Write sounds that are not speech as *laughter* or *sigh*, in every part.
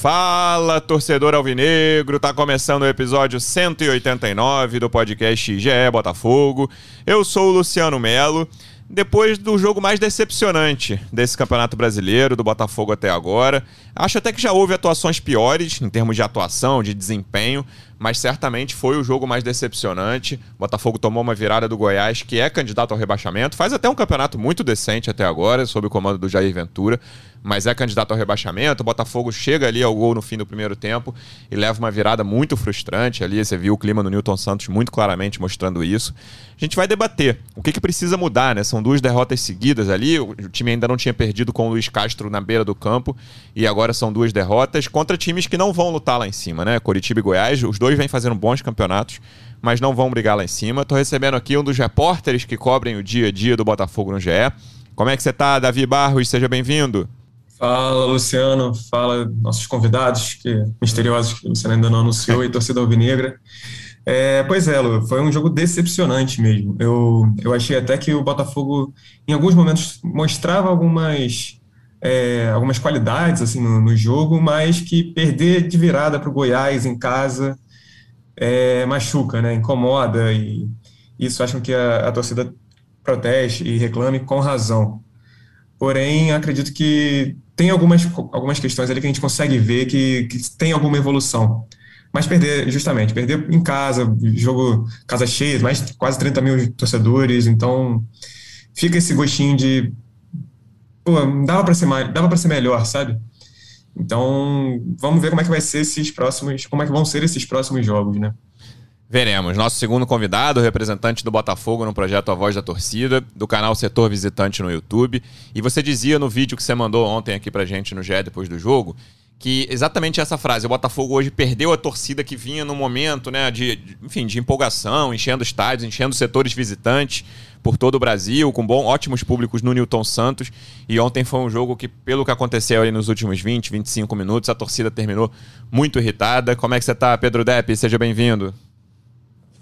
Fala, torcedor alvinegro! Tá começando o episódio 189 do podcast GE Botafogo. Eu sou o Luciano Melo. Depois do jogo mais decepcionante desse Campeonato Brasileiro, do Botafogo até agora, acho até que já houve atuações piores em termos de atuação, de desempenho, mas certamente foi o jogo mais decepcionante. O Botafogo tomou uma virada do Goiás, que é candidato ao rebaixamento, faz até um campeonato muito decente até agora, sob o comando do Jair Ventura mas é candidato ao rebaixamento. O Botafogo chega ali ao gol no fim do primeiro tempo e leva uma virada muito frustrante ali. Você viu o clima no Newton Santos muito claramente mostrando isso. A gente vai debater o que, que precisa mudar, né? São duas derrotas seguidas ali. O time ainda não tinha perdido com o Luiz Castro na beira do campo e agora são duas derrotas contra times que não vão lutar lá em cima, né? Curitiba e Goiás, os dois vêm fazendo bons campeonatos, mas não vão brigar lá em cima. Tô recebendo aqui um dos repórteres que cobrem o dia a dia do Botafogo no GE. Como é que você tá, Davi Barros? Seja bem-vindo. Fala, Luciano. Fala, nossos convidados, que misteriosos, que Luciano ainda não anunciou, e torcida alvinegra. É, pois é, Lu, foi um jogo decepcionante mesmo. Eu, eu achei até que o Botafogo, em alguns momentos, mostrava algumas, é, algumas qualidades assim no, no, jogo, mas que perder de virada para o Goiás em casa é, machuca, né? incomoda, e isso acham que a, a torcida proteste e reclame com razão. Porém, acredito que tem algumas, algumas questões ali que a gente consegue ver que, que tem alguma evolução. Mas perder, justamente, perder em casa, jogo casa cheia, mais quase 30 mil torcedores, então fica esse gostinho de. Pô, dava para ser, dava ser melhor, sabe? Então, vamos ver como é que vai ser esses próximos. Como é que vão ser esses próximos jogos, né? Veremos. Nosso segundo convidado, representante do Botafogo no projeto A Voz da Torcida, do canal Setor Visitante no YouTube. E você dizia no vídeo que você mandou ontem aqui pra gente no GE depois do jogo, que exatamente essa frase, o Botafogo hoje perdeu a torcida que vinha no momento, né, de, enfim, de empolgação, enchendo estádios, enchendo setores visitantes por todo o Brasil, com bom, ótimos públicos no Newton Santos. E ontem foi um jogo que, pelo que aconteceu ali nos últimos 20, 25 minutos, a torcida terminou muito irritada. Como é que você tá, Pedro Depp? Seja bem-vindo.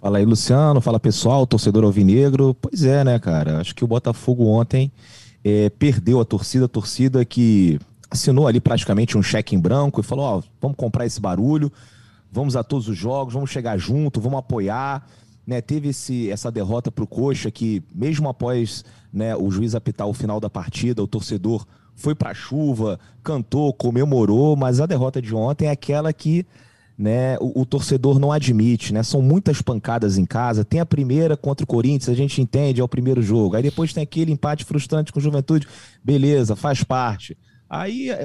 Fala aí, Luciano. Fala pessoal, torcedor alvinegro. Pois é, né, cara? Acho que o Botafogo ontem é, perdeu a torcida, a torcida que assinou ali praticamente um cheque em branco e falou: Ó, vamos comprar esse barulho, vamos a todos os jogos, vamos chegar junto, vamos apoiar. Né, teve esse, essa derrota para o Coxa que, mesmo após né, o juiz apitar o final da partida, o torcedor foi para a chuva, cantou, comemorou, mas a derrota de ontem é aquela que né, o, o, torcedor não admite, né? São muitas pancadas em casa. Tem a primeira contra o Corinthians, a gente entende, é o primeiro jogo. Aí depois tem aquele empate frustrante com o Juventude, beleza, faz parte. Aí, é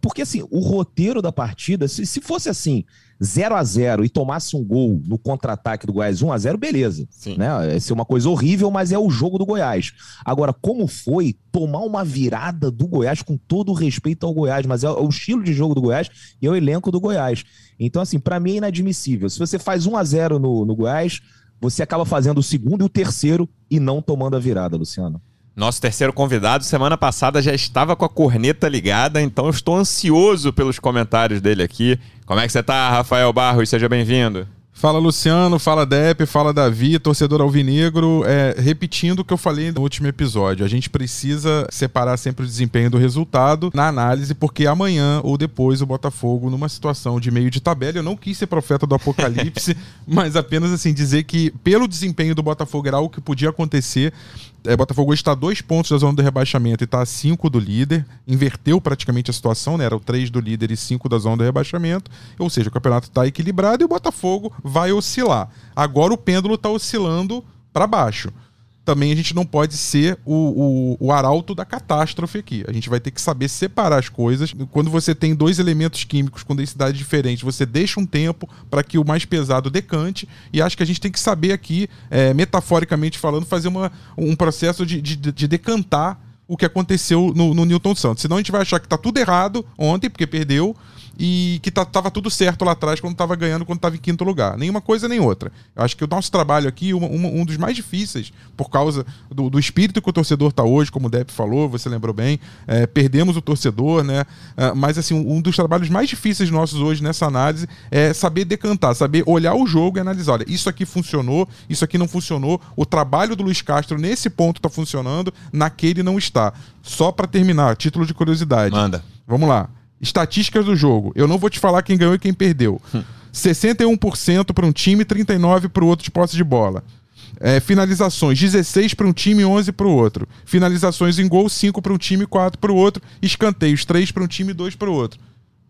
porque assim, o roteiro da partida, se, se fosse assim, 0 a 0 e tomasse um gol no contra-ataque do Goiás 1 a 0 beleza. Sim. Né? Ia ser uma coisa horrível, mas é o jogo do Goiás. Agora, como foi tomar uma virada do Goiás, com todo o respeito ao Goiás, mas é o estilo de jogo do Goiás e é o elenco do Goiás. Então, assim, para mim é inadmissível. Se você faz 1 a 0 no, no Goiás, você acaba fazendo o segundo e o terceiro e não tomando a virada, Luciano. Nosso terceiro convidado, semana passada, já estava com a corneta ligada, então eu estou ansioso pelos comentários dele aqui. Como é que você está, Rafael Barros? Seja bem-vindo. Fala Luciano, fala Depp, fala Davi, torcedor alvinegro. É, repetindo o que eu falei no último episódio, a gente precisa separar sempre o desempenho do resultado na análise, porque amanhã ou depois o Botafogo, numa situação de meio de tabela, eu não quis ser profeta do apocalipse, *laughs* mas apenas assim dizer que pelo desempenho do Botafogo era algo que podia acontecer. É, Botafogo está a dois pontos da zona do rebaixamento e está a cinco do líder. Inverteu praticamente a situação, né? Era o três do líder e cinco da zona do rebaixamento. Ou seja, o campeonato está equilibrado e o Botafogo vai oscilar. Agora o pêndulo está oscilando para baixo também a gente não pode ser o, o, o, arauto da catástrofe aqui. A gente vai ter que saber separar as coisas. Quando você tem dois elementos químicos com densidade diferente, você deixa um tempo para que o mais pesado decante. E acho que a gente tem que saber aqui, é, metaforicamente falando, fazer uma, um processo de, de, de decantar o que aconteceu no, no Newton Santos. Senão a gente vai achar que está tudo errado ontem, porque perdeu e que tava tudo certo lá atrás quando tava ganhando, quando tava em quinto lugar. Nenhuma coisa nem outra. Eu acho que o nosso trabalho aqui, um, um, um dos mais difíceis, por causa do, do, espírito que o torcedor tá hoje, como o Depp falou, você lembrou bem, é, perdemos o torcedor, né? É, mas assim, um, dos trabalhos mais difíceis nossos hoje nessa análise é saber decantar, saber olhar o jogo e analisar, olha, isso aqui funcionou, isso aqui não funcionou, o trabalho do Luiz Castro nesse ponto tá funcionando, naquele não está. Só para terminar, título de curiosidade. Manda. Vamos lá. Estatísticas do jogo. Eu não vou te falar quem ganhou e quem perdeu. 61% para um time, 39% para o outro de posse de bola. É, finalizações, 16 para um time e 11 para o outro. Finalizações em gol, 5 para um time e 4 para o outro. Escanteios, 3 para um time e 2 para o outro.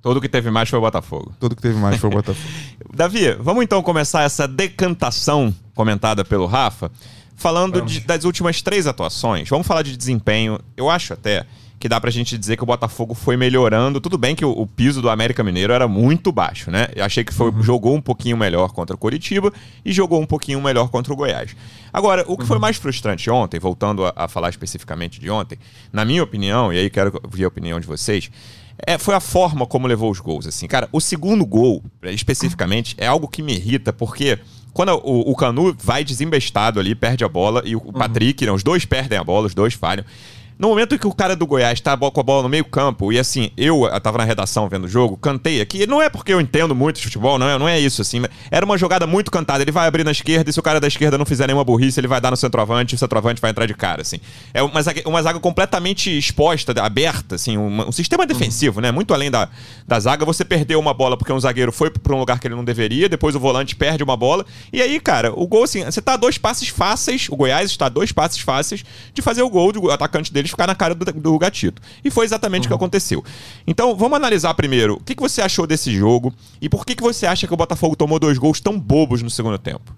Todo que teve mais foi o Botafogo. Todo que teve mais foi o Botafogo. *laughs* Davi, vamos então começar essa decantação comentada pelo Rafa, falando de, das últimas três atuações. Vamos falar de desempenho. Eu acho até que dá pra gente dizer que o Botafogo foi melhorando. Tudo bem que o, o piso do América Mineiro era muito baixo, né? Eu achei que foi, uhum. jogou um pouquinho melhor contra o Coritiba e jogou um pouquinho melhor contra o Goiás. Agora, o que uhum. foi mais frustrante ontem, voltando a, a, falar especificamente de ontem, na minha opinião, e aí quero ver a opinião de vocês, é, foi a forma como levou os gols. Assim, cara, o segundo gol, especificamente, é algo que me irrita, porque quando o, o Canu vai desembestado ali, perde a bola, e o, o Patrick, uhum. né, os dois perdem a bola, os dois falham. No momento que o cara do Goiás tá com a bola no meio campo, e assim, eu, eu tava na redação vendo o jogo, cantei aqui, não é porque eu entendo muito de futebol, não é, não é isso, assim, era uma jogada muito cantada, ele vai abrir na esquerda, e se o cara da esquerda não fizer nenhuma burrice, ele vai dar no centroavante, e o centroavante vai entrar de cara, assim. É uma zaga, uma zaga completamente exposta, aberta, assim, uma, um sistema defensivo, né, muito além da, da zaga, você perdeu uma bola porque um zagueiro foi pra um lugar que ele não deveria, depois o volante perde uma bola, e aí, cara, o gol, assim, você tá a dois passes fáceis, o Goiás está a dois passes fáceis de fazer o gol, o atacante dele ficar na cara do, do gatito. E foi exatamente uhum. o que uhum. aconteceu. Então, vamos analisar primeiro o que, que você achou desse jogo e por que, que você acha que o Botafogo tomou dois gols tão bobos no segundo tempo.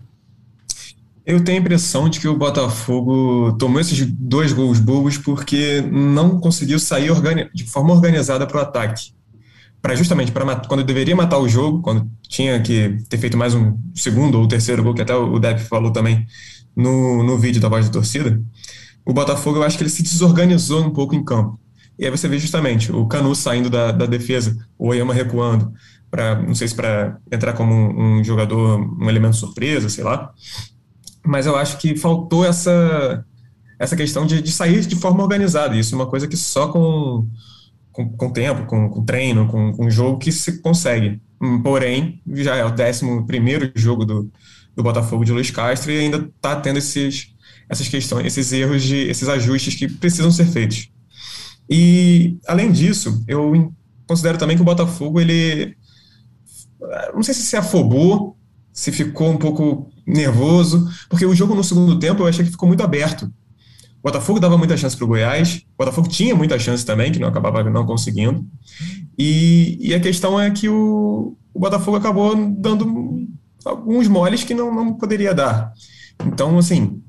Eu tenho a impressão de que o Botafogo tomou esses dois gols bobos porque não conseguiu sair de forma organizada para o ataque. Para justamente para quando deveria matar o jogo, quando tinha que ter feito mais um segundo ou terceiro gol, que até o Depp falou também no, no vídeo da voz da torcida, o Botafogo eu acho que ele se desorganizou um pouco em campo. E aí você vê justamente o Canu saindo da, da defesa, o Oyama recuando, para não sei se para entrar como um, um, jogador, um elemento surpresa, sei lá. Mas eu acho que faltou essa, essa questão de, de sair de forma organizada. Isso é uma coisa que só com, com, com tempo, com, com treino, com, com jogo que se consegue. Porém, já é o 11 primeiro jogo do, do Botafogo de Luiz Castro e ainda está tendo esses essas questões, esses erros, de, esses ajustes que precisam ser feitos. E, além disso, eu considero também que o Botafogo, ele. Não sei se se afobou, se ficou um pouco nervoso, porque o jogo no segundo tempo eu achei que ficou muito aberto. O Botafogo dava muita chance para o Goiás, o Botafogo tinha muita chance também, que não acabava não conseguindo. E, e a questão é que o, o Botafogo acabou dando alguns moles que não, não poderia dar. Então, assim,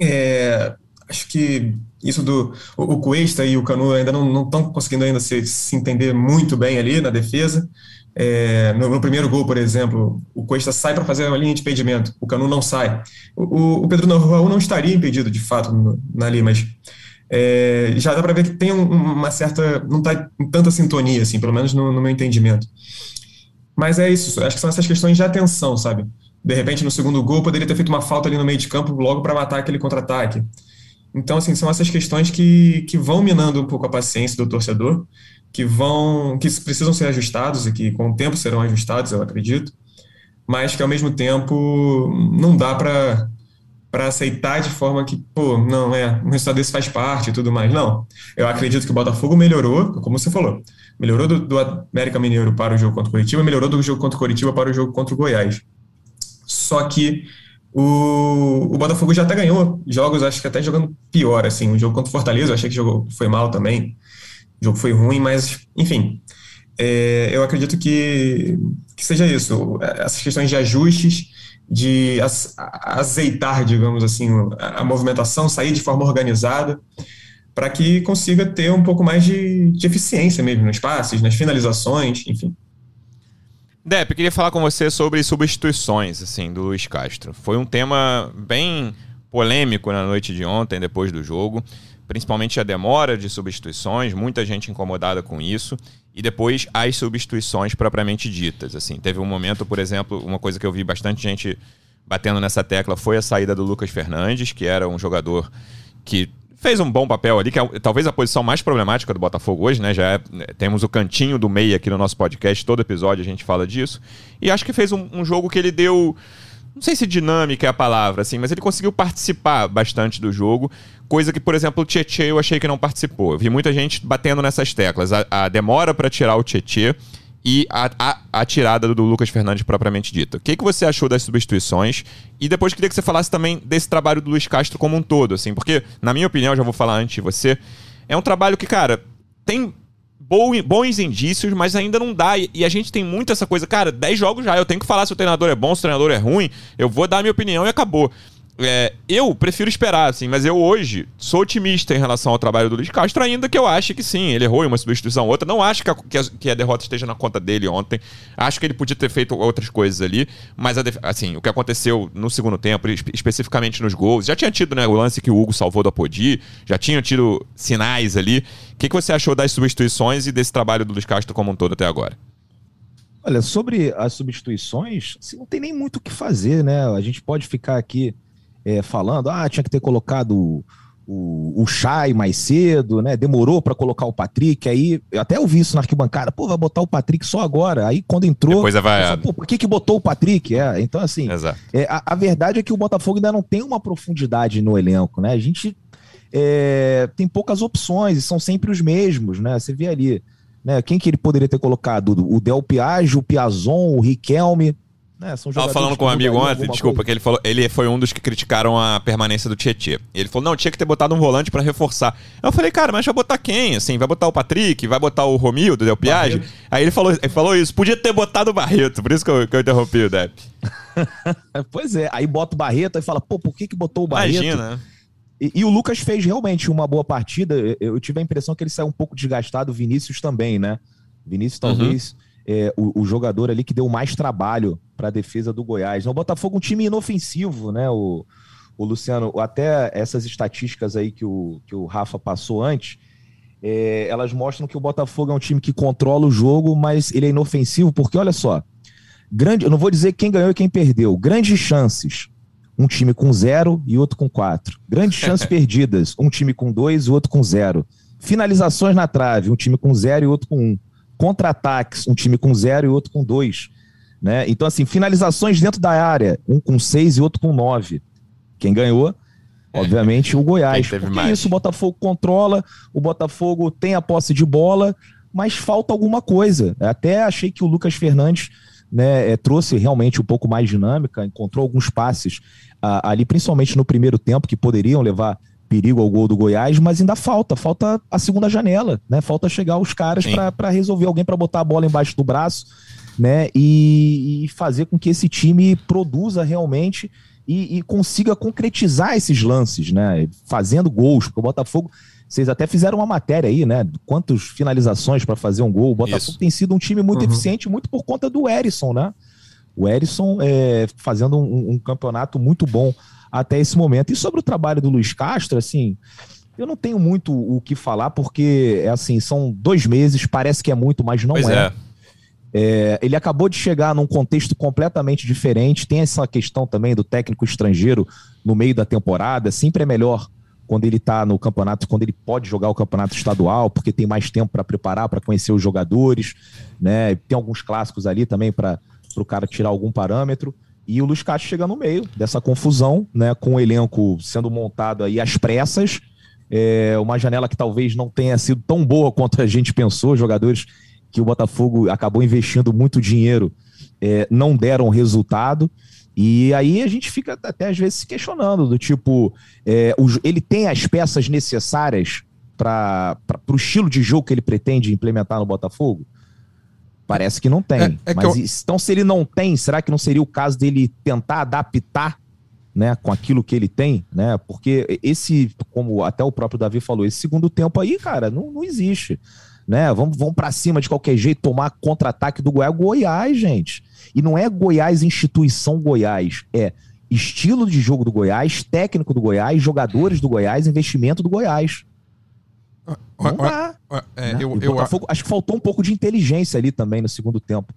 é, acho que isso do o, o Cuesta e o Canu ainda não estão conseguindo ainda se, se, entender muito bem ali na defesa. É, no, no, primeiro gol, por exemplo, o Cuesta sai para fazer uma linha de impedimento, o Canu não sai. O, o Pedro Raul não estaria impedido, de fato, ali, mas é, já dá para ver que tem um, uma certa. não está em tanta sintonia, assim, pelo menos no, no meu entendimento. Mas é isso, acho que são essas questões de atenção, sabe? De repente no segundo gol poderia ter feito uma falta ali no meio de campo logo para matar aquele contra-ataque. Então, assim, são essas questões que, que vão minando um pouco a paciência do torcedor, que vão, que precisam ser ajustados e que com o tempo serão ajustados, eu acredito, mas que ao mesmo tempo não dá para para aceitar de forma que, pô, não, é, um resultado desse faz parte e tudo mais. Não. Eu acredito que o Botafogo melhorou, como você falou, melhorou do, do América Mineiro para o jogo contra o Curitiba, melhorou do jogo contra o Curitiba para o jogo contra o Goiás. Só que o, o Botafogo já até ganhou jogos, acho que até jogando pior, assim. O jogo contra o Fortaleza, eu achei que o jogo foi mal também. O jogo foi ruim, mas, enfim. É, eu acredito que, que seja isso. Essas questões de ajustes, de azeitar, digamos assim, a, a movimentação, sair de forma organizada, para que consiga ter um pouco mais de, de eficiência mesmo nos passes, nas finalizações, enfim. Depp, queria falar com você sobre substituições, assim, do Luiz Castro. Foi um tema bem polêmico na noite de ontem, depois do jogo. Principalmente a demora de substituições, muita gente incomodada com isso. E depois as substituições propriamente ditas. Assim, teve um momento, por exemplo, uma coisa que eu vi bastante gente batendo nessa tecla foi a saída do Lucas Fernandes, que era um jogador que fez um bom papel ali, que é talvez a posição mais problemática do Botafogo hoje, né? Já é, temos o cantinho do meio aqui no nosso podcast, todo episódio a gente fala disso. E acho que fez um, um jogo que ele deu Não sei se dinâmica é a palavra, assim, mas ele conseguiu participar bastante do jogo. Coisa que, por exemplo, o Tietchan eu achei que não participou. Eu vi muita gente batendo nessas teclas. A, a demora para tirar o Tietchan e a, a, a, tirada do Lucas Fernandes propriamente dita. O que, que você achou das substituições? E depois queria que você falasse também desse trabalho do Luiz Castro como um todo, assim, porque, na minha opinião, já vou falar antes de você, é um trabalho que, cara, tem bons indícios, mas ainda não dá. E a gente tem muito essa coisa, cara, 10 jogos já, eu tenho que falar se o treinador é bom, se o treinador é ruim, eu vou dar a minha opinião e acabou. É, eu prefiro esperar, assim, mas eu hoje sou otimista em relação ao trabalho do Luiz Castro, ainda que eu ache que sim, ele errou em uma substituição ou outra. Não acho que a, que a, que a derrota esteja na conta dele ontem. Acho que ele podia ter feito outras coisas ali, mas assim, o que aconteceu no segundo tempo, especificamente nos gols, já tinha tido né, o lance que o Hugo salvou do Apodi, já tinha tido sinais ali. O que, que você achou das substituições e desse trabalho do Luiz Castro como um todo até agora? Olha, sobre as substituições, assim, não tem nem muito o que fazer, né? A gente pode ficar aqui é, falando, ah, tinha que ter colocado o, o Chay mais cedo, né? Demorou para colocar o Patrick. Aí eu até ouvi isso na arquibancada, pô, vai botar o Patrick só agora. Aí quando entrou. Depois é vaiado. Pô, por que, que botou o Patrick? É, então, assim, é, a, a, verdade é que o Botafogo ainda não tem uma profundidade no elenco, né? A gente é, tem poucas opções e são sempre os mesmos, né? Você vê ali. Né, quem que ele poderia ter colocado? O Del Piage, o Piazon, o Riquelme. É, são Tava falando com um amigo ontem, desculpa, coisa. que ele falou, ele foi um dos que criticaram a permanência do Tietê. Ele falou, não, tinha que ter botado um volante para reforçar. Eu falei, cara, mas vai botar quem? Assim, vai botar o Patrick, vai botar o Romildo, Del Piage? Aí ele falou, ele falou isso, podia ter botado o Barreto, por isso que eu, que eu interrompi o Depp. *laughs* pois é, aí bota o Barreto e fala, pô, por que que botou o Barreto? Imagina, e, e, o Lucas fez realmente uma boa partida. Eu, eu, tive a impressão que ele saiu um pouco desgastado, o Vinícius também, né? Vinícius talvez... Uhum é, o, o, jogador ali que deu mais trabalho para a defesa do Goiás. O Botafogo é um time inofensivo, né? O, o Luciano, até essas estatísticas aí que o, que o Rafa passou antes, é, elas mostram que o Botafogo é um time que controla o jogo, mas ele é inofensivo, porque olha só, grande, eu não vou dizer quem ganhou e quem perdeu, grandes chances, um time com zero e outro com quatro. Grandes chances *laughs* perdidas, um time com dois e outro com zero. Finalizações na trave, um time com zero e outro com um contra-ataques, um time com zero e outro com dois. Né? Então, assim, finalizações dentro da área, um com seis e outro com nove. Quem ganhou? É. Obviamente o Goiás. Porque mais. isso, o Botafogo controla, o Botafogo tem a posse de bola, mas falta alguma coisa. Até achei que o Lucas Fernandes né, é, trouxe realmente um pouco mais dinâmica, encontrou alguns passes ah, ali, principalmente no primeiro tempo, que poderiam levar perigo ao gol do Goiás, mas ainda falta, falta a segunda janela, né? Falta chegar os caras para resolver alguém para botar a bola embaixo do braço, né? E, e, fazer com que esse time produza realmente e, e, consiga concretizar esses lances, né? Fazendo gols, porque o Botafogo, vocês até fizeram uma matéria aí, né? Quantas finalizações para fazer um gol? O Botafogo Isso. tem sido um time muito uhum. eficiente, muito por conta do Erisson, né? O Erisson é, fazendo um, um campeonato muito bom até esse momento. E sobre o trabalho do Luiz Castro, assim, eu não tenho muito o que falar, porque, é assim, são dois meses, parece que é muito, mas não pois é. é. É, ele acabou de chegar num contexto completamente diferente. Tem essa questão também do técnico estrangeiro no meio da temporada. Sempre é melhor quando ele está no campeonato, quando ele pode jogar o campeonato estadual, porque tem mais tempo para preparar, para conhecer os jogadores. Né? Tem alguns clássicos ali também para o cara tirar algum parâmetro. E o Luiz Castro chega no meio dessa confusão, né, com o elenco sendo montado aí às pressas, é uma janela que talvez não tenha sido tão boa quanto a gente pensou, jogadores que o Botafogo acabou investindo muito dinheiro é, não deram resultado. E aí a gente fica até às vezes se questionando, do tipo, é, o, ele tem as peças necessárias para o estilo de jogo que ele pretende implementar no Botafogo? Parece que não tem. É, é Mas eu... então, se ele não tem, será que não seria o caso dele tentar adaptar né, com aquilo que ele tem, né? Porque esse, como até o próprio Davi falou, esse segundo tempo aí, cara, não, não existe. Né? Vamos, vamos para cima de qualquer jeito, tomar contra-ataque do Goiás. Goiás, gente. E não é Goiás, instituição Goiás. É estilo de jogo do Goiás, técnico do Goiás, jogadores do Goiás, investimento do Goiás. Não dá. É, né? eu, eu, Botafogo, acho que faltou um pouco de inteligência ali também no segundo tempo.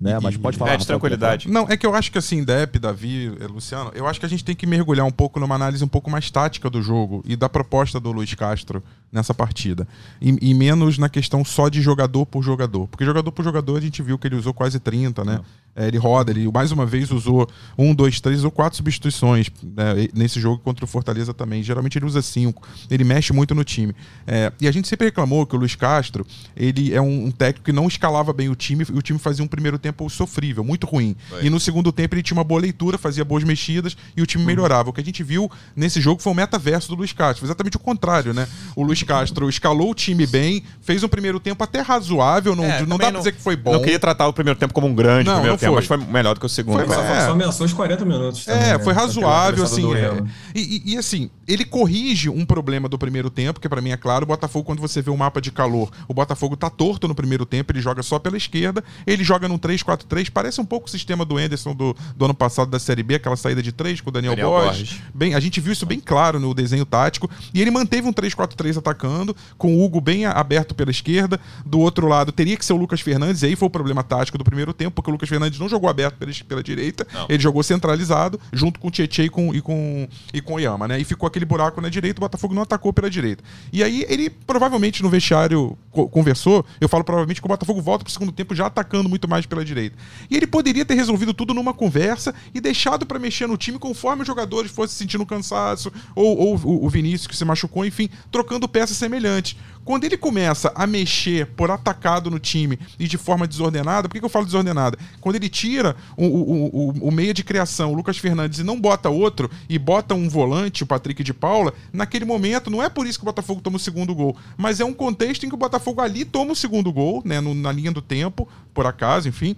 Né? Mas pode falar. É, de tranquilidade. Não, é que eu acho que assim, Depp, Davi, eh, Luciano, eu acho que a gente tem que mergulhar um pouco numa análise um pouco mais tática do jogo e da proposta do Luiz Castro nessa partida. E, e, menos na questão só de jogador por jogador. Porque jogador por jogador a gente viu que ele usou quase 30, né? É, ele roda, ele mais uma vez usou um, dois, três ou quatro substituições né? nesse jogo contra o Fortaleza também. Geralmente ele usa cinco. Ele mexe muito no time. É, e a gente sempre reclamou que o Luiz Castro ele é um, um, técnico que não escalava bem o time e o time fazia um primeiro tempo sofrível, muito ruim. E no segundo tempo ele tinha uma boa leitura, fazia boas mexidas e o time uhum. melhorava. O que a gente viu nesse jogo foi o metaverso do Luiz Castro. Foi exatamente o contrário, né? O Luiz Castro escalou o time bem, fez um primeiro tempo até razoável, não, é, não dá pra não, dizer que foi bom. Não queria tratar o primeiro tempo como um grande não, primeiro tempo, foi. mas foi melhor do que o segundo. Foi, é. Só ameaçou os 40 minutos. Também, é, né? foi razoável, assim. É. E, e, e, assim, ele corrige um problema do primeiro tempo, que para mim é claro, o Botafogo, quando você vê o mapa de calor, o Botafogo tá torto no primeiro tempo, ele joga só pela esquerda, ele joga num 3-4-3, parece um pouco o sistema do Anderson do, do ano passado da Série B, aquela saída de 3 com o Daniel, Daniel Borges. Borges. Bem, a gente viu isso bem claro no desenho tático, e ele manteve um 3-4-3 atacando, com o Hugo bem aberto pela esquerda, do outro lado teria que ser o Lucas Fernandes, e aí foi o problema tático do primeiro tempo, porque o Lucas Fernandes não jogou aberto pela, pela direita, não. ele jogou centralizado, junto com o Tietchan e com, e com, e com o Yama, né? E ficou aquele buraco na direita, o Botafogo não atacou pela direita. E aí ele provavelmente no vestiário co conversou, eu falo provavelmente que o Botafogo volta pro segundo tempo já atacando muito mais pela direita. E ele poderia ter resolvido tudo numa conversa e deixado para mexer no time conforme os jogadores fossem sentindo cansaço, ou, ou o Vinícius que se machucou, enfim, trocando peças semelhantes. Quando ele começa a mexer por atacado no time e de forma desordenada, por que, que eu falo desordenada? Quando ele tira o, o, o, o meia de criação, o Lucas Fernandes, e não bota outro, e bota um volante, o Patrick de Paula, naquele momento, não é por isso que o Botafogo toma o segundo gol, mas é um contexto em que o Botafogo ali toma o segundo gol, né, no, na linha do tempo, por acaso, enfim.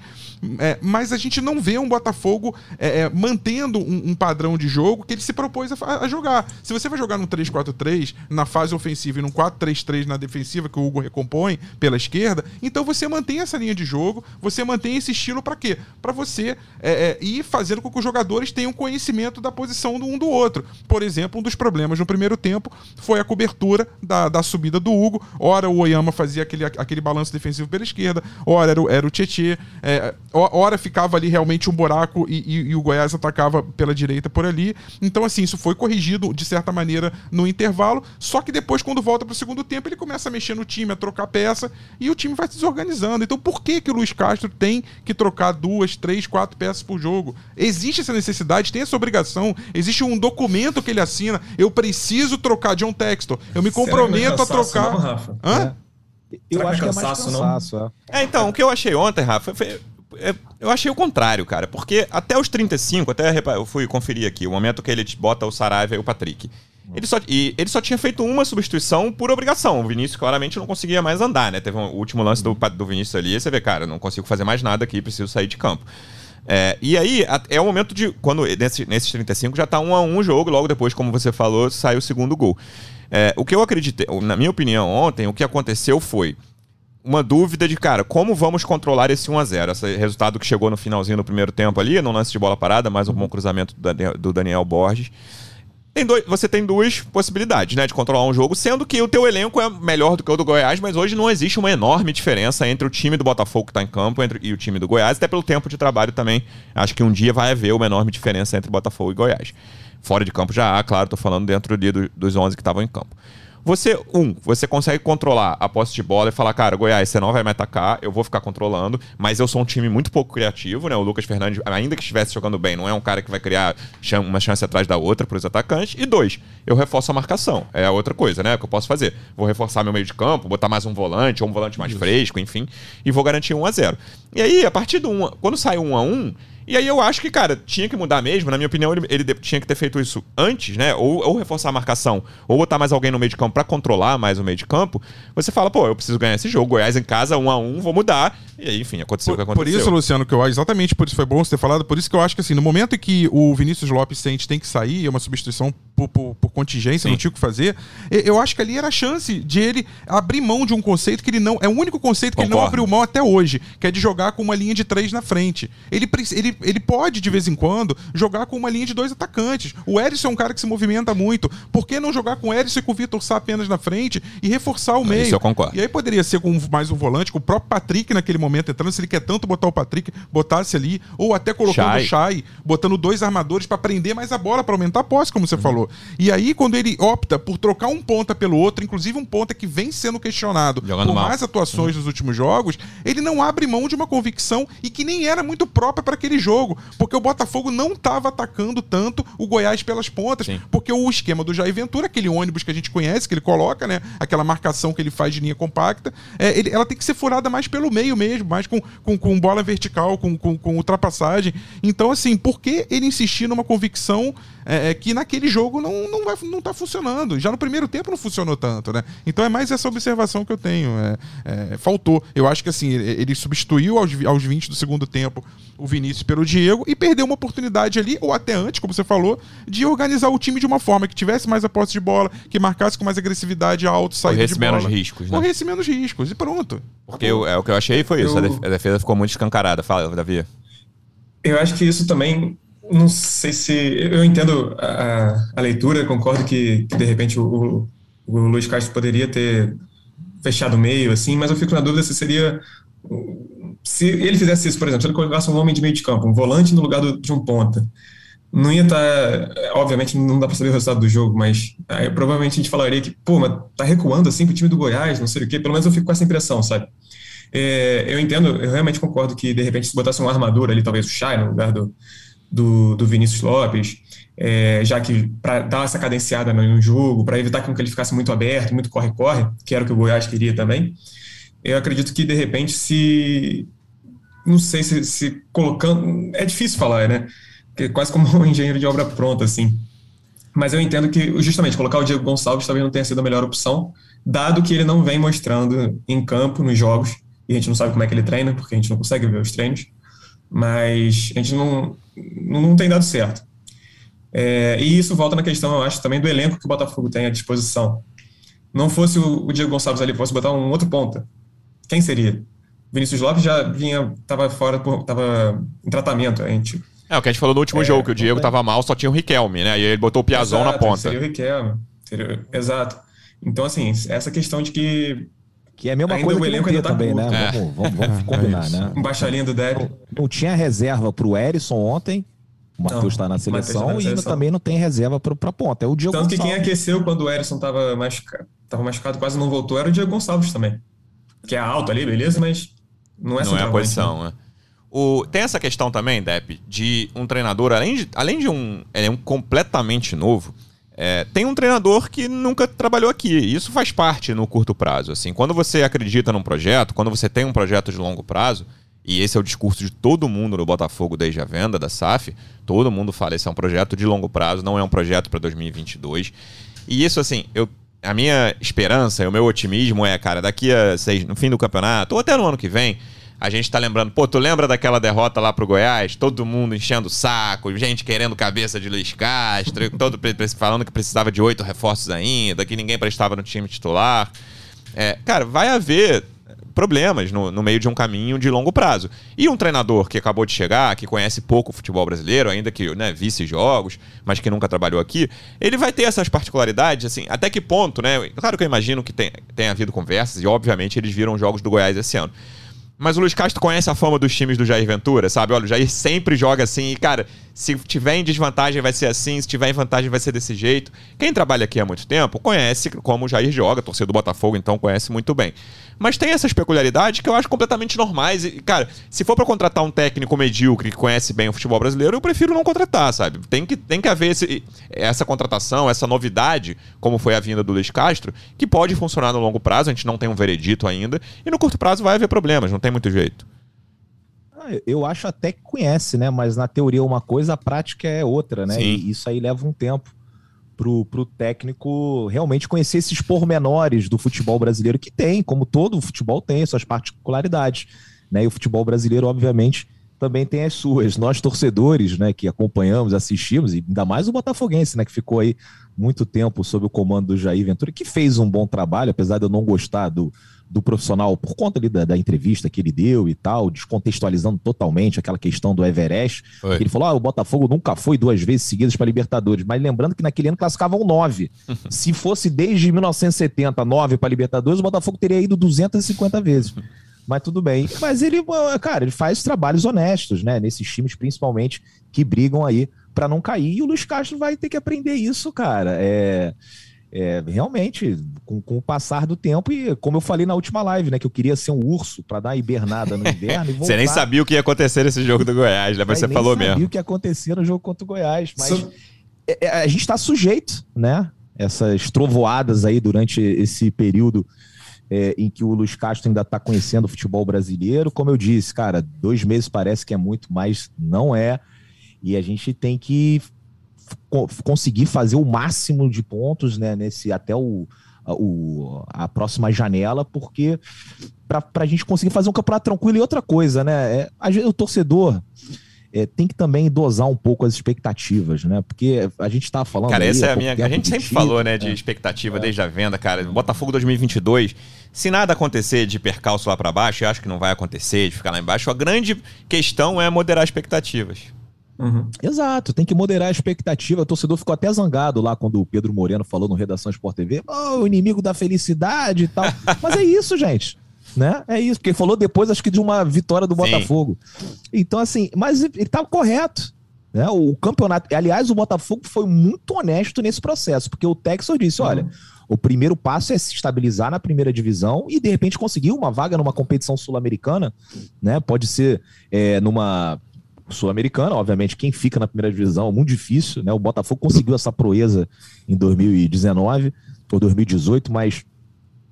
É, mas a gente não vê um Botafogo é, é, mantendo um, um, padrão de jogo que ele se propôs a, a jogar. Se você vai jogar num 3-4-3 na fase ofensiva e num 4-3-3 na defensiva que o Hugo recompõe pela esquerda, então você mantém essa linha de jogo, você mantém esse estilo para quê? Para você é, é, ir fazendo com que os jogadores tenham conhecimento da posição do um do outro. Por exemplo, um dos problemas no primeiro tempo foi a cobertura da, da subida do Hugo. Ora o Oyama fazia aquele, aquele balanço defensivo pela esquerda, ora era o, era o Tietê, é, ora ficava ali realmente um buraco e, e, e o Goiás atacava pela direita por ali. Então, assim, isso foi corrigido de certa maneira no intervalo, só que depois, quando volta para o segundo tempo, ele começa a mexer no time, a trocar peça e o time vai se desorganizando. Então, por que, que o Luiz Castro tem que trocar duas, três, quatro peças por jogo? Existe essa necessidade, tem essa obrigação, existe um documento que ele assina. Eu preciso trocar John Textor. Eu me comprometo a trocar. Não, Rafa? Hã? É. Eu acho que é mais cansaço, não? É. é, então, o que eu achei ontem, Rafa, foi, é, eu achei o contrário, cara. Porque até os 35, até eu fui conferir aqui, o momento que ele bota o Saraiva e o Patrick. Ele só, e ele só tinha feito uma substituição por obrigação. O Vinícius claramente não conseguia mais andar, né? Teve um, o último lance do, do Vinícius ali, você vê, cara, não consigo fazer mais nada aqui, preciso sair de campo. É, e aí, é o momento de. Quando nesse, nesses 35 já tá um a um o jogo, logo depois, como você falou, sai o segundo gol. É, o que eu acreditei, na minha opinião, ontem, o que aconteceu foi uma dúvida de, cara, como vamos controlar esse 1x0? Esse resultado que chegou no finalzinho do primeiro tempo ali, no lance de bola parada, mais um bom cruzamento do Daniel Borges. Tem dois, você tem duas possibilidades, né, de controlar um jogo, sendo que o teu elenco é melhor do que o do Goiás, mas hoje não existe uma enorme diferença entre o time do Botafogo que está em campo entre, e o time do Goiás, até pelo tempo de trabalho também. Acho que um dia vai haver uma enorme diferença entre Botafogo e Goiás. Fora de campo já há, claro, estou falando dentro do, dos 11 que estavam em campo. Você, um, você consegue controlar a posse de bola e falar, cara, Goiás, você não vai me atacar, eu vou ficar controlando, mas eu sou um time muito pouco criativo, né? O Lucas Fernandes, ainda que estivesse jogando bem, não é um cara que vai criar uma chance atrás da outra para os atacantes. E dois, eu reforço a marcação. É a outra coisa, né? Que eu posso fazer. Vou reforçar meu meio de campo, botar mais um volante, ou um volante mais Isso. fresco, enfim, e vou garantir 1 a 0 E aí, a partir do 1, quando sai 1 a 1 e aí eu acho que, cara, tinha que mudar mesmo. Na minha opinião, ele, ele tinha que ter feito isso antes, né? Ou, ou, reforçar a marcação, ou botar mais alguém no meio de campo para controlar mais o meio de campo. Você fala, pô, eu preciso ganhar esse jogo. Goiás em casa, um a um, vou mudar. E aí, enfim, aconteceu por, o que aconteceu. Por isso, Luciano, que eu exatamente por isso foi bom você ter falado. Por isso que eu acho que, assim, no momento em que o Vinícius Lopes sente tem que sair, é uma substituição por, por, por contingência, Sim. não tinha o que fazer. Eu acho que ali era a chance de ele abrir mão de um conceito que ele não. É o único conceito que Concordo. ele não abriu mão até hoje, que é de jogar com uma linha de três na frente. Ele, ele ele, pode, de vez em quando, jogar com uma linha de dois atacantes. O Erisson é um cara que se movimenta muito. Por que não jogar com o Erisson e com o Vitor Sá apenas na frente e reforçar o meio? Isso eu concordo. E aí poderia ser com mais um volante, com o próprio Patrick naquele momento entrando, se ele quer tanto botar o Patrick, botasse ali, ou até colocando Shai. o Shai, botando dois armadores para prender mais a bola, para aumentar a posse, como você falou. E aí, quando ele opta por trocar um ponta pelo outro, inclusive um ponta que vem sendo questionado Jogando por mal. mais atuações nos últimos jogos, ele não abre mão de uma convicção e que nem era muito própria para aquele jogo, porque o Botafogo não estava atacando tanto o Goiás pelas pontas, Sim. porque o esquema do Jair Ventura, aquele ônibus que a gente conhece, que ele coloca, né, aquela marcação que ele faz de linha compacta, é, ele- ela tem que ser furada mais pelo meio mesmo, mais com, com, com bola vertical, com, com, com ultrapassagem. Então, assim, por que ele insistir numa convicção é, é, que naquele jogo não, não, vai, não tá funcionando? Já no primeiro tempo não funcionou tanto, né? Então é mais essa observação que eu tenho. é, é, faltou. Eu acho que assim, ele ele substituiu aos, aos 20 do segundo tempo o Vinícius pelo Diego e perdeu uma oportunidade ali, ou até antes, como você falou, de organizar o time de uma forma que tivesse mais a posse de bola, que marcasse com mais agressividade alto, saída Corresse de bola. menos riscos, né? Corresse menos riscos, e pronto. Porque eu- é, o que eu achei foi isso. Eu- A def- A defesa ficou muito escancarada. Fala, Davi. Eu acho que isso também, não sei se. Eu entendo a, a leitura, concordo que, que, de repente o, o, o Luiz Castro poderia ter fechado o meio, assim, mas eu fico na dúvida se seria. Se ele fizesse isso, por exemplo, se ele colocasse um homem de meio de campo, um volante no lugar do- de um ponta, não ia estar. obviamente não dá para saber o resultado do jogo, mas aí, provavelmente a gente falaria que, pô, mas tá recuando assim pro time do Goiás, não sei o quê. Pelo menos eu fico com essa impressão, sabe? É, eu entendo, eu realmente concordo que de repente se botasse uma armadura ali, talvez o Chay no lugar do, do, do Vinícius Lopes, é, já que para dar essa cadenciada no, jogo, para evitar que ele ficasse muito aberto, muito corre-corre, que era o que o Goiás queria também, eu acredito que de repente se. Não sei se, se colocando. É difícil falar, né? É quase como *laughs* um engenheiro de obra pronta, assim. Mas eu entendo que, justamente, colocar o Diego Gonçalves talvez não tenha sido a melhor opção, dado que ele não vem mostrando em campo, nos jogos, e a gente não sabe como é que ele treina, porque a gente não consegue ver os treinos, mas a gente não, não tem dado certo. É, e isso volta na questão, eu acho, também do elenco que o Botafogo tem à disposição. Não fosse o, o Diego Gonçalves ali, fosse botar um outro ponta, quem seria? Vinícius Lopes já vinha, estava fora, estava em tratamento, a gente É o que a gente falou no último É, jogo, que o Diego também. tava mal, só tinha o Riquelme, né? E ele botou o Piazon na ponta. Seria o Riquelme. Seria- Exato. Então, assim, essa questão de que Que é a mesma Ainda coisa o que elenco o ainda tá também, né? curto. É. Vamos, vamos, vamos *laughs* É, combinar, é né? um baixalinho do Depp. Não, não tinha reserva pro Erisson ontem. O Matheus está na tá seleção na e ainda também não tem reserva pro, pra ponta. É o Diego Tanto que quem Gonçalves. aqueceu quando o Erisson estava machucado, tava machucado, quase não voltou, era o Diego Gonçalves também. Que é alto ali, beleza, mas não é Não é a posição, né? O, tem essa questão também, Depp, de um treinador, além de, além de um. Ele é um completamente novo. é, tem um treinador que nunca trabalhou aqui. e Isso faz parte no curto prazo. Assim, quando você acredita num projeto, quando você tem um projeto de longo prazo, e esse é o discurso de todo mundo no Botafogo desde a venda da SAF, todo mundo fala esse é um projeto de longo prazo, não é um projeto para 2022. E isso, assim, eu, a minha esperança e o meu otimismo é, cara, daqui a seis, no fim do campeonato, ou até no ano que vem, a gente tá lembrando, pô, tu lembra daquela derrota lá pro Goiás? Todo mundo enchendo o saco, gente querendo cabeça de Luiz Castro, todo falando que precisava de oito reforços ainda, que ninguém prestava no time titular. É, cara, vai haver problemas no, no meio de um caminho de longo prazo. E um treinador que acabou de chegar, que conhece pouco o futebol brasileiro, ainda que né, visse jogos, mas que nunca trabalhou aqui, ele vai ter essas particularidades, assim, até que ponto, né? Claro que eu imagino que tem, tenha havido conversas, e obviamente eles viram jogos do Goiás esse ano. Mas o Luiz Castro conhece a fama dos times do Jair Ventura, sabe? Olha, o Jair sempre joga assim e, cara, se tiver em desvantagem vai ser assim, se tiver em vantagem vai ser desse jeito. Quem trabalha aqui há muito tempo conhece como Jair joga, torcedor do Botafogo, então conhece muito bem. Mas tem essas peculiaridades que eu acho completamente normais. E, cara, se for pra contratar um técnico medíocre que conhece bem o futebol brasileiro, eu prefiro não contratar, sabe? Tem que, tem que haver esse- essa contratação, essa novidade, como foi a vinda do Luiz Castro, que pode funcionar no longo prazo, a gente não tem um veredito ainda, e no curto prazo vai haver problemas, não tem muito jeito. Ah, Eu acho até que conhece, né? Mas na teoria é uma coisa, a prática é outra, né? Sim. E isso aí leva um tempo pro, pro técnico realmente conhecer esses pormenores do futebol brasileiro que tem, como todo o futebol tem suas particularidades, né? E o futebol brasileiro, obviamente, também tem as suas. Nós, torcedores, né, que acompanhamos, assistimos, e ainda mais o Botafoguense, né, que ficou aí muito tempo sob o comando do Jair Ventura, que fez um bom trabalho, apesar de eu não gostar do, do profissional por conta ali da, da, entrevista que ele deu e tal, descontextualizando totalmente aquela questão do Everest. Ele falou: ah, o Botafogo nunca foi duas vezes seguidas para Libertadores, mas lembrando que naquele ano classificavam nove. *laughs* Se fosse desde 1970 nove para Libertadores, o Botafogo teria ido 250 vezes. Mas tudo bem. Mas ele, cara, ele faz trabalhos honestos, né? Nesses times, principalmente, que brigam aí para não cair. E o Luiz Castro vai ter que aprender isso, cara. É é, realmente, com, com, o passar do tempo, e como eu falei na última live, né? Que eu queria ser um urso para dar hibernada no inverno e *laughs* voltar. Você nem sabia o que ia acontecer nesse jogo do Goiás, né? Mas você falou mesmo. sabia o que ia acontecer no jogo contra o Goiás. Mas so... É, é, a gente está sujeito, né? Essas trovoadas aí durante esse período é, em que o Luiz Castro ainda está conhecendo o futebol brasileiro. Como eu disse, cara, dois meses parece que é muito, mas não é. E a gente tem que conseguir fazer o máximo de pontos né, nesse até o, o, a próxima janela, porque para a gente conseguir fazer um campeonato tranquilo e outra coisa, né? É, a, o torcedor é, tem que também dosar um pouco as expectativas, né? Porque a gente está falando. Cara, essa é a minha. A gente sempre falou, né, de é. expectativa é. desde a venda, cara. Botafogo 2022. Se nada acontecer de percalço lá para baixo, eu acho que não vai acontecer, de ficar lá embaixo. A grande questão é moderar expectativas. Uhum. Exato, tem que moderar a expectativa. O torcedor ficou até zangado lá quando o Pedro Moreno falou no Redação Sport TV: oh, o inimigo da felicidade e tal. *laughs* Mas é isso, gente. Né? É isso, porque falou depois, acho que de uma vitória do Botafogo. Sim. Então, assim, mas ele estava correto. Né? O campeonato. Aliás, o Botafogo foi muito honesto nesse processo, porque o Texas disse: uhum. olha. O primeiro passo é se estabilizar na primeira divisão e, de repente, conseguir uma vaga numa competição sul-americana, né? Pode ser é, numa sul-americana, obviamente, quem fica na primeira divisão é muito difícil, né? O Botafogo conseguiu essa proeza em 2019 ou 2018, mas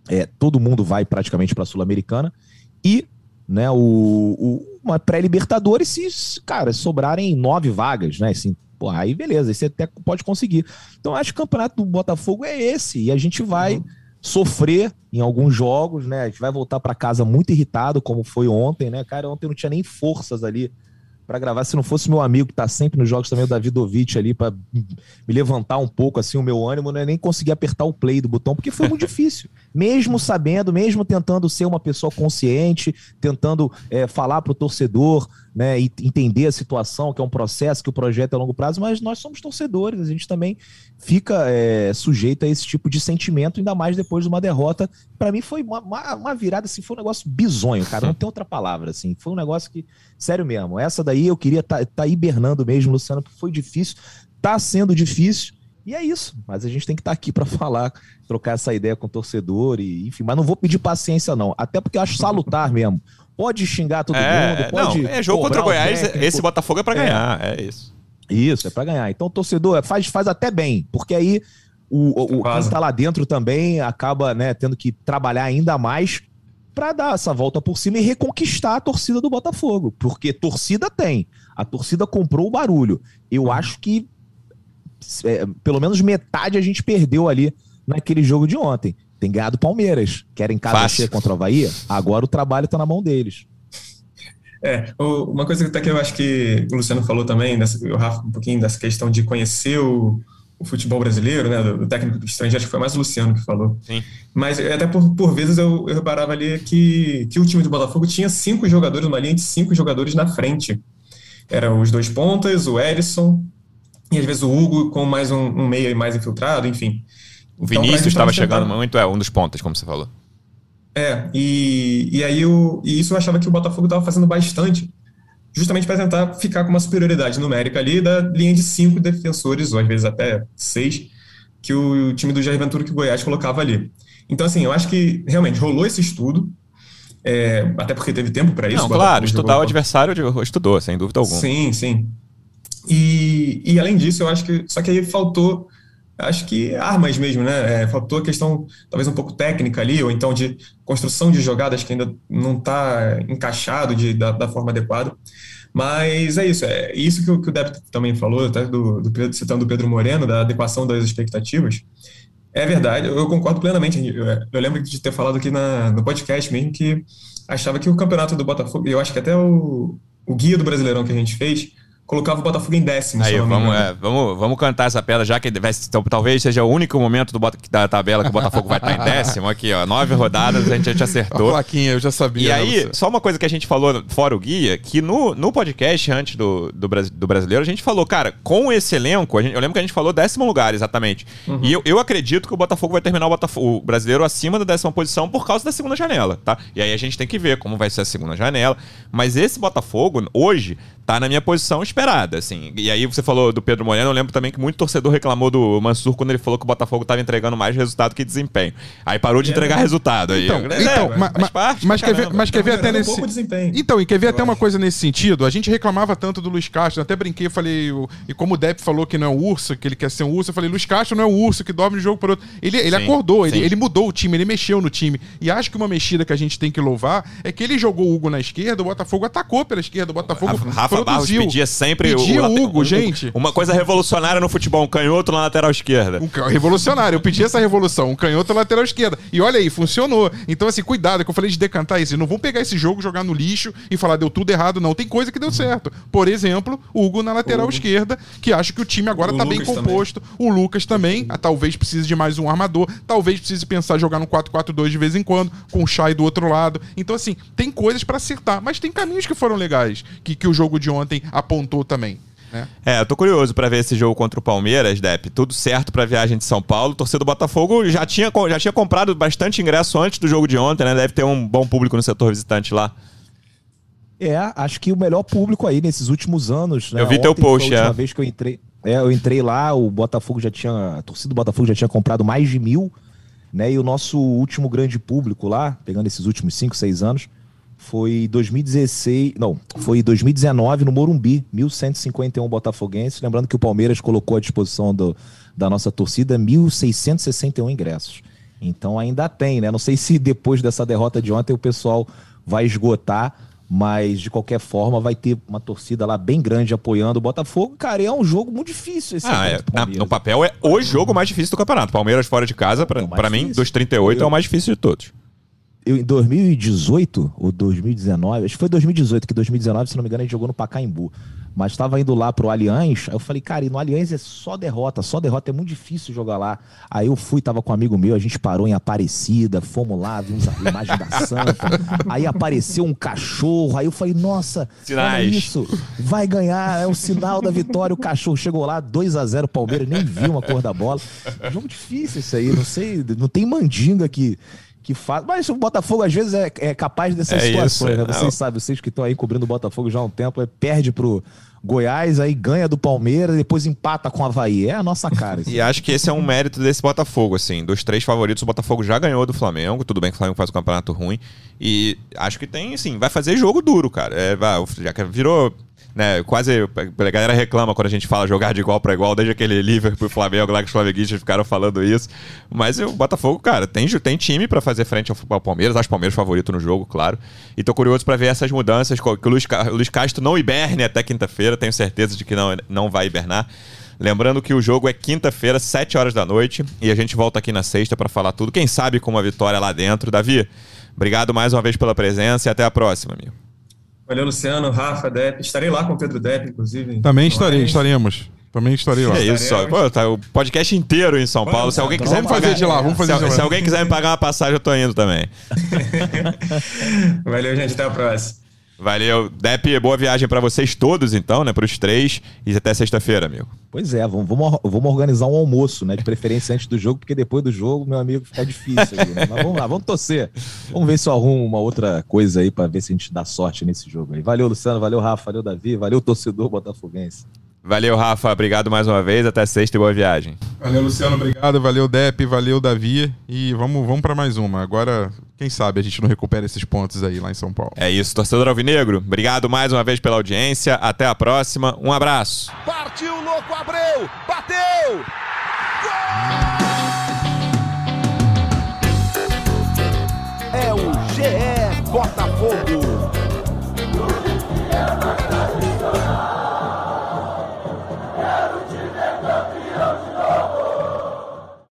é, todo mundo vai praticamente para a sul-americana e né, o, o uma pré-libertadores se, cara, sobrarem nove vagas, né? Assim, pô, aí beleza, aí você até pode conseguir. Então acho que o campeonato do Botafogo é esse e a gente vai uhum. sofrer em alguns jogos, né? A gente vai voltar para casa muito irritado, como foi ontem, né? Cara, ontem não tinha nem forças ali para gravar. Se não fosse meu amigo que tá sempre nos jogos também, o Davidovich ali, para me levantar um pouco assim o meu ânimo, não é nem conseguir apertar o play do botão, porque foi muito difícil. *laughs* Mesmo sabendo, mesmo tentando ser uma pessoa consciente, tentando é, falar pro torcedor, né, e entender a situação, que é um processo, que o projeto é a longo prazo, mas nós somos torcedores, a gente também fica é, sujeito a esse tipo de sentimento, ainda mais depois de uma derrota. Para mim foi uma, uma, virada, assim, foi um negócio bizonho, cara, não tem outra palavra, assim, foi um negócio que, sério mesmo, essa daí eu queria estar tá, tá hibernando mesmo, Luciano, porque foi difícil, tá sendo difícil, e é isso, mas a gente tem que estar tá aqui para *laughs* falar, trocar essa ideia com o torcedor, e, enfim, mas não vou pedir paciência, não. Até porque eu acho salutar mesmo. Pode xingar todo é, mundo, pode. Não, é jogo contra o Goiás, técnico. esse Botafogo é para ganhar, é. é. isso. Isso, é para ganhar. Então, o torcedor faz, faz até bem, porque aí o, o, quem está lá dentro também acaba né, tendo que trabalhar ainda mais para dar essa volta por cima e reconquistar a torcida do Botafogo. Porque torcida tem. A torcida comprou o barulho. Eu uhum. acho que é, pelo menos metade a gente perdeu ali naquele jogo de ontem. Tem ganhado Palmeiras. Querem casa cheia contra o Havaí? Agora o trabalho está na mão deles. É, uma coisa que até que eu acho que o Luciano falou também, o Rafa, um pouquinho dessa questão de conhecer o, o futebol brasileiro, né, do, do, técnico estrangeiro, acho que foi mais o Luciano que falou. Sim. Mas até por, por vezes eu, eu reparava ali que, que o time do Botafogo tinha cinco jogadores, uma linha de cinco jogadores na frente. Eram os dois pontas, o Erisson, e às vezes o Hugo com mais um, um meia mais infiltrado, enfim. O então, Vinícius estava chegando muito, é um dos pontas, como você falou. É, e, e aí eu, e isso eu achava que o Botafogo estava fazendo bastante, justamente para tentar ficar com uma superioridade numérica ali da linha de cinco defensores, ou às vezes até seis, que o, time do Jair Ventura que o Goiás colocava ali. Então, assim, eu acho que realmente rolou esse estudo, é, até porque teve tempo para isso. Não, claro, estudar o adversário estudou, sem dúvida alguma. Sim, sim. E, e além disso, eu acho que. Só que aí faltou, acho que armas mesmo, né? É, faltou a questão, talvez um pouco técnica ali, ou então de construção de jogadas que ainda não está encaixado de, da, da, forma adequada. Mas é isso, é isso que o, que o Débito também falou, até do, do Pedro, citando o Pedro Moreno, da adequação das expectativas. É verdade, eu concordo plenamente. Eu, eu lembro de ter falado aqui na, no podcast mesmo que achava que o campeonato do Botafogo, eu acho que até o, o guia do Brasileirão que a gente fez colocava o Botafogo em décimo. Aí, vamos, é, vamos, vamos cantar essa pedra, já que vai, então, talvez seja o único momento do, da tabela que o Botafogo vai estar em décimo. Aqui, ó, nove rodadas, a gente já acertou. *laughs* A plaquinha, eu já sabia. E aí, só uma coisa que a gente falou fora o guia, que no, no podcast antes do, do, do brasileiro, a gente falou, cara, com esse elenco, gente, eu lembro que a gente falou décimo lugar, exatamente. Uhum. E eu, eu acredito que o Botafogo vai terminar o, Botafogo, o brasileiro acima da décima posição por causa da segunda janela, tá? E aí a gente tem que ver como vai ser a segunda janela. Mas esse Botafogo, hoje, tá na minha posição esperada, assim. E aí você falou do Pedro Moreno, eu lembro também que muito torcedor reclamou do Mansur quando ele falou que o Botafogo tava entregando mais resultado que desempenho. Aí parou de entregar resultado. Aí. Então, é, então mas, mas, parte, mas, quer ver, mas quer ver até nesse... Um então, e quer ver até uma coisa nesse sentido? A gente reclamava tanto do Luiz Castro, até brinquei, falei, e como o Depp falou que não é um urso, que ele quer ser um urso, eu falei, Luiz Castro não é um urso que dorme de jogo por outro. Ele, ele sim, acordou, ele, ele mudou o time, ele mexeu no time. E acho que uma mexida que a gente tem que louvar é que ele jogou o Hugo na esquerda, o Botafogo atacou pela esquerda, o Botafogo Rafa produziu. Barros pedia sempre pedia o, o Hugo, gente. Uma coisa revolucionária no futebol, um canhoto na lateral esquerda. Um revolucionário, eu pedi essa revolução, um canhoto na lateral esquerda. E olha aí, funcionou. Então, assim, cuidado, que eu falei de decantar isso. Não vão pegar esse jogo, jogar no lixo e falar deu tudo errado, não. Tem coisa que deu certo. Por exemplo, o Hugo na lateral Hugo. esquerda, que acho que o time agora o tá Lucas bem composto. Também. O Lucas também, ah, talvez precise de mais um armador, talvez precise pensar jogar no 4-4-2 de vez em quando, com o Chay do outro lado. Então, assim, tem coisas para acertar, mas tem caminhos que foram legais, que, que o jogo de ontem apontou também. É. é, eu tô curioso para ver esse jogo contra o Palmeiras, Depp. Tudo certo pra viagem de São Paulo. O torcedor do Botafogo já tinha, já tinha comprado bastante ingresso antes do jogo de ontem, né? Deve ter um bom público no setor visitante lá. É, acho que o melhor público aí nesses últimos anos. Né? Eu vi ontem teu post, é. A vez que eu entrei, é, eu entrei lá, o Botafogo já tinha. A torcida do Botafogo já tinha comprado mais de mil, né? E o nosso último grande público lá, pegando esses últimos cinco, seis anos, foi 2016, não, foi 2019 no Morumbi, 1151 botafoguenses, lembrando que o Palmeiras colocou à disposição do, da nossa torcida 1661 ingressos. Então ainda tem, né? Não sei se depois dessa derrota de ontem o pessoal vai esgotar, mas de qualquer forma vai ter uma torcida lá bem grande apoiando o Botafogo. Cara, é um jogo muito difícil esse ah, é, na, No papel é o jogo mais difícil do campeonato. Palmeiras fora de casa, para é mim, dos 38 Eu... é o mais difícil de todos eu, em 2018 ou 2019, acho que foi 2018, que 2019, se não me engano, a gente jogou no Pacaembu. Mas estava indo lá pro Allianz, aí eu falei, cara, e no Allianz é só derrota, só derrota, é muito difícil jogar lá. Aí eu fui, tava com um amigo meu, a gente parou em Aparecida, fomos lá, vimos a imagem da *laughs* Santa. aí apareceu um cachorro, aí eu falei, nossa, olha isso, vai ganhar, é o sinal da vitória. O cachorro chegou lá, 2 a 0 Palmeiras, nem viu uma cor da bola. É jogo difícil isso aí, não sei, não tem mandinga que que faz. Mas o Botafogo, às vezes, é, é capaz dessas é situações, isso, né? Vocês sabem, vocês que estão aí cobrindo o Botafogo já há um tempo, é, perde pro Goiás, aí ganha do Palmeiras, depois empata com o Havaí. É a nossa cara. *laughs* e acho que esse é um mérito desse Botafogo, assim. Dos três favoritos, o Botafogo já ganhou do Flamengo. Tudo bem que o Flamengo faz um campeonato ruim. E acho que tem, assim, vai fazer jogo duro, cara. É, vai, já que virou né, quase a galera reclama quando a gente fala jogar de igual para igual, desde aquele Liverpool e Flamengo lá que os flamenguistas ficaram falando isso. Mas o Botafogo, cara, tem, tem time para fazer frente ao, Palmeiras, acho o Palmeiras favorito no jogo, claro. E tô curioso para ver essas mudanças, que o Luiz, o Luiz Castro não hiberne até quinta-feira, tenho certeza de que não, não vai hibernar. Lembrando que o jogo é quinta-feira, 7 horas da noite, e a gente volta aqui na sexta para falar tudo. Quem sabe com uma vitória lá dentro. Davi, obrigado mais uma vez pela presença e até a próxima, amigo. Valeu, Luciano, Rafa, Depp. Estarei lá com o Pedro Depp, inclusive. Também estarei, estaremos. Também estarei lá. É isso, só. Pô, tá o podcast inteiro em São Paulo. Se alguém então quiser vamos fazer de lá, vamos fazer se, de lá. Se alguém quiser me pagar uma passagem, eu tô indo também. *laughs* Valeu, gente. Até a próxima. Valeu. Depp, boa viagem para vocês todos, então, né? Para os três. E até sexta-feira, amigo. Pois é, vamos, vamos, vamos, organizar um almoço, né? De preferência antes do jogo, porque depois do jogo, meu amigo, fica difícil. Né? Mas vamos lá, vamos torcer. Vamos ver se eu arrumo uma outra coisa aí para ver se a gente dá sorte nesse jogo aí. Valeu, Luciano. Valeu, Rafa. Valeu, Davi. Valeu, torcedor botafoguense. Valeu, Rafa. Obrigado mais uma vez. Até sexta e boa viagem. Valeu, Luciano. Obrigado. Valeu, Dep. Valeu, Davi. E vamos, vamos para mais uma. Agora, quem sabe a gente não recupera esses pontos aí lá em São Paulo. É isso, torcedor Alvinegro. Obrigado mais uma vez pela audiência. Até a próxima. Um abraço. Partiu, louco, Abreu. Bateu!